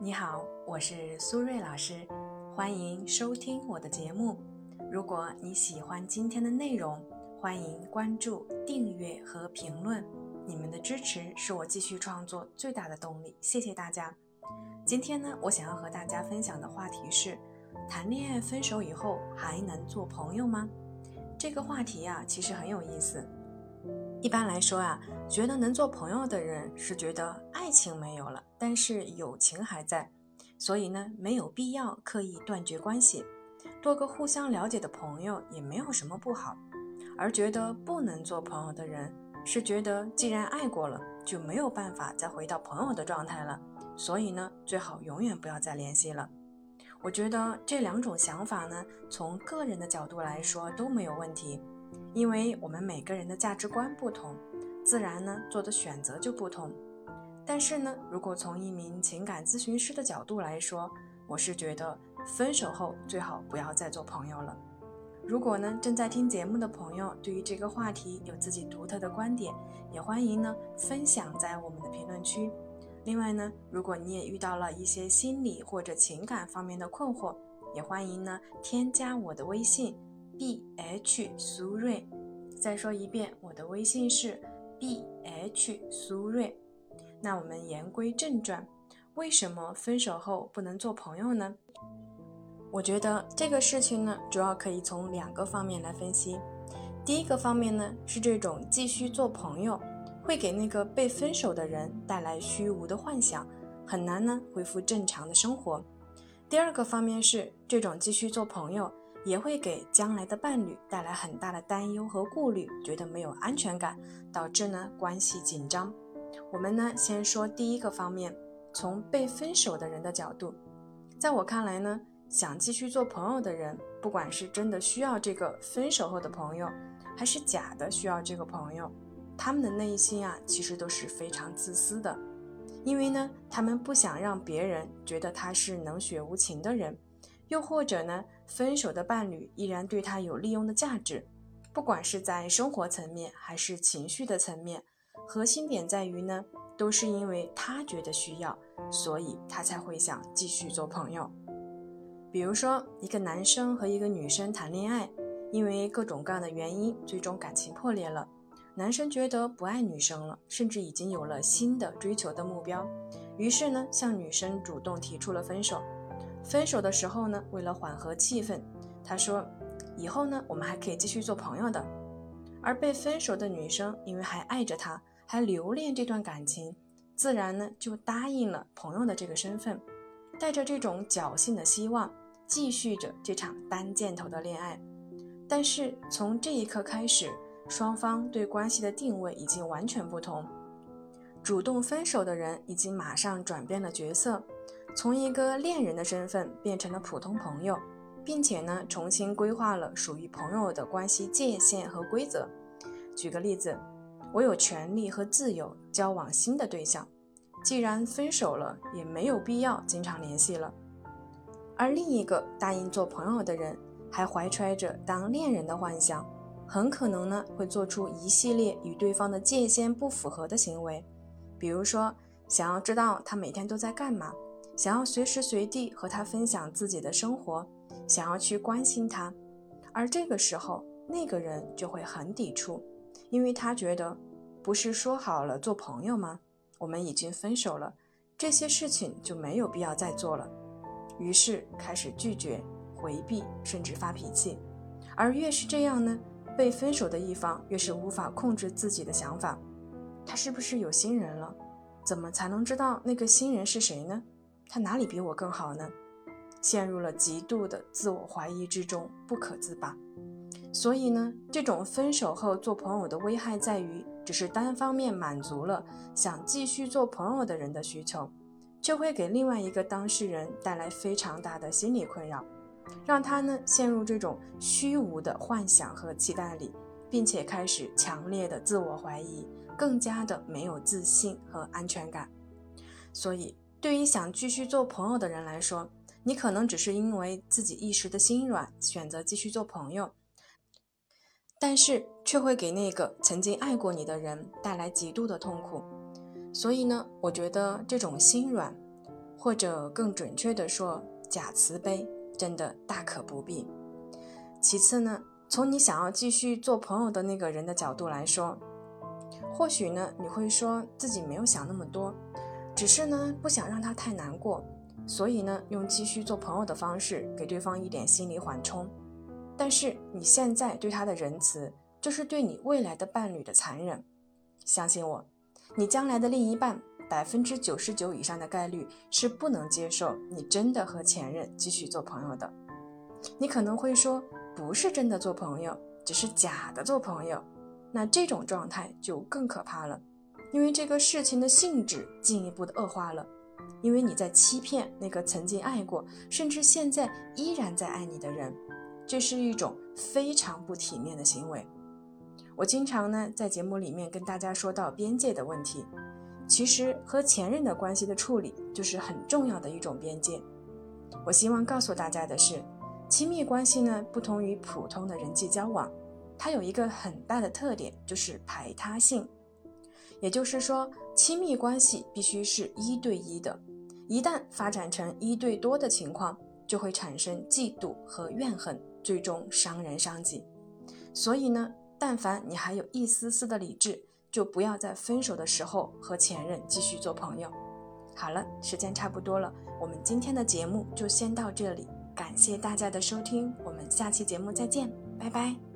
你好，我是苏瑞老师，欢迎收听我的节目。如果你喜欢今天的内容，欢迎关注、订阅和评论。你们的支持是我继续创作最大的动力，谢谢大家。今天呢，我想要和大家分享的话题是：谈恋爱分手以后还能做朋友吗？这个话题呀，其实很有意思。一般来说啊，觉得能做朋友的人是觉得爱情没有了，但是友情还在，所以呢，没有必要刻意断绝关系，多个互相了解的朋友也没有什么不好。而觉得不能做朋友的人，是觉得既然爱过了，就没有办法再回到朋友的状态了，所以呢，最好永远不要再联系了。我觉得这两种想法呢，从个人的角度来说都没有问题。因为我们每个人的价值观不同，自然呢做的选择就不同。但是呢，如果从一名情感咨询师的角度来说，我是觉得分手后最好不要再做朋友了。如果呢正在听节目的朋友对于这个话题有自己独特的观点，也欢迎呢分享在我们的评论区。另外呢，如果你也遇到了一些心理或者情感方面的困惑，也欢迎呢添加我的微信。B h 苏瑞，再说一遍，我的微信是 b h 苏瑞。那我们言归正传，为什么分手后不能做朋友呢？我觉得这个事情呢，主要可以从两个方面来分析。第一个方面呢，是这种继续做朋友，会给那个被分手的人带来虚无的幻想，很难呢恢复正常的生活。第二个方面是这种继续做朋友。也会给将来的伴侣带来很大的担忧和顾虑，觉得没有安全感，导致呢关系紧张。我们呢先说第一个方面，从被分手的人的角度，在我看来呢，想继续做朋友的人，不管是真的需要这个分手后的朋友，还是假的需要这个朋友，他们的内心啊其实都是非常自私的，因为呢他们不想让别人觉得他是冷血无情的人。又或者呢，分手的伴侣依然对他有利用的价值，不管是在生活层面还是情绪的层面，核心点在于呢，都是因为他觉得需要，所以他才会想继续做朋友。比如说，一个男生和一个女生谈恋爱，因为各种各样的原因，最终感情破裂了，男生觉得不爱女生了，甚至已经有了新的追求的目标，于是呢，向女生主动提出了分手。分手的时候呢，为了缓和气氛，他说：“以后呢，我们还可以继续做朋友的。”而被分手的女生因为还爱着他，还留恋这段感情，自然呢就答应了朋友的这个身份，带着这种侥幸的希望，继续着这场单箭头的恋爱。但是从这一刻开始，双方对关系的定位已经完全不同，主动分手的人已经马上转变了角色。从一个恋人的身份变成了普通朋友，并且呢，重新规划了属于朋友的关系界限和规则。举个例子，我有权利和自由交往新的对象，既然分手了，也没有必要经常联系了。而另一个答应做朋友的人，还怀揣着当恋人的幻想，很可能呢会做出一系列与对方的界限不符合的行为，比如说想要知道他每天都在干嘛。想要随时随地和他分享自己的生活，想要去关心他，而这个时候那个人就会很抵触，因为他觉得不是说好了做朋友吗？我们已经分手了，这些事情就没有必要再做了，于是开始拒绝、回避，甚至发脾气。而越是这样呢，被分手的一方越是无法控制自己的想法，他是不是有新人了？怎么才能知道那个新人是谁呢？他哪里比我更好呢？陷入了极度的自我怀疑之中，不可自拔。所以呢，这种分手后做朋友的危害在于，只是单方面满足了想继续做朋友的人的需求，就会给另外一个当事人带来非常大的心理困扰，让他呢陷入这种虚无的幻想和期待里，并且开始强烈的自我怀疑，更加的没有自信和安全感。所以。对于想继续做朋友的人来说，你可能只是因为自己一时的心软选择继续做朋友，但是却会给那个曾经爱过你的人带来极度的痛苦。所以呢，我觉得这种心软或者更准确的说，假慈悲真的大可不必。其次呢，从你想要继续做朋友的那个人的角度来说，或许呢你会说自己没有想那么多，只是呢不想让他太难过，所以呢用继续做朋友的方式给对方一点心理缓冲。但是你现在对他的仁慈，就是对你未来的伴侣的残忍。相信我，你将来的另一半百分之九十九以上的概率是不能接受你真的和前任继续做朋友的。你可能会说，不是真的做朋友，只是假的做朋友。那这种状态就更可怕了，因为这个事情的性质进一步的恶化了，因为你在欺骗那个曾经爱过，甚至现在依然在爱你的人。这是一种非常不体面的行为。我经常呢在节目里面跟大家说到边界的问题，其实和前任的关系的处理就是很重要的一种边界。我希望告诉大家的是，亲密关系呢不同于普通的人际交往，它有一个很大的特点，就是排他性。也就是说，亲密关系必须是一对一的，一旦发展成一对多的情况，就会产生嫉妒和怨恨。最终伤人伤己，所以呢，但凡你还有一丝丝的理智，就不要在分手的时候和前任继续做朋友。好了，时间差不多了，我们今天的节目就先到这里，感谢大家的收听，我们下期节目再见，拜拜。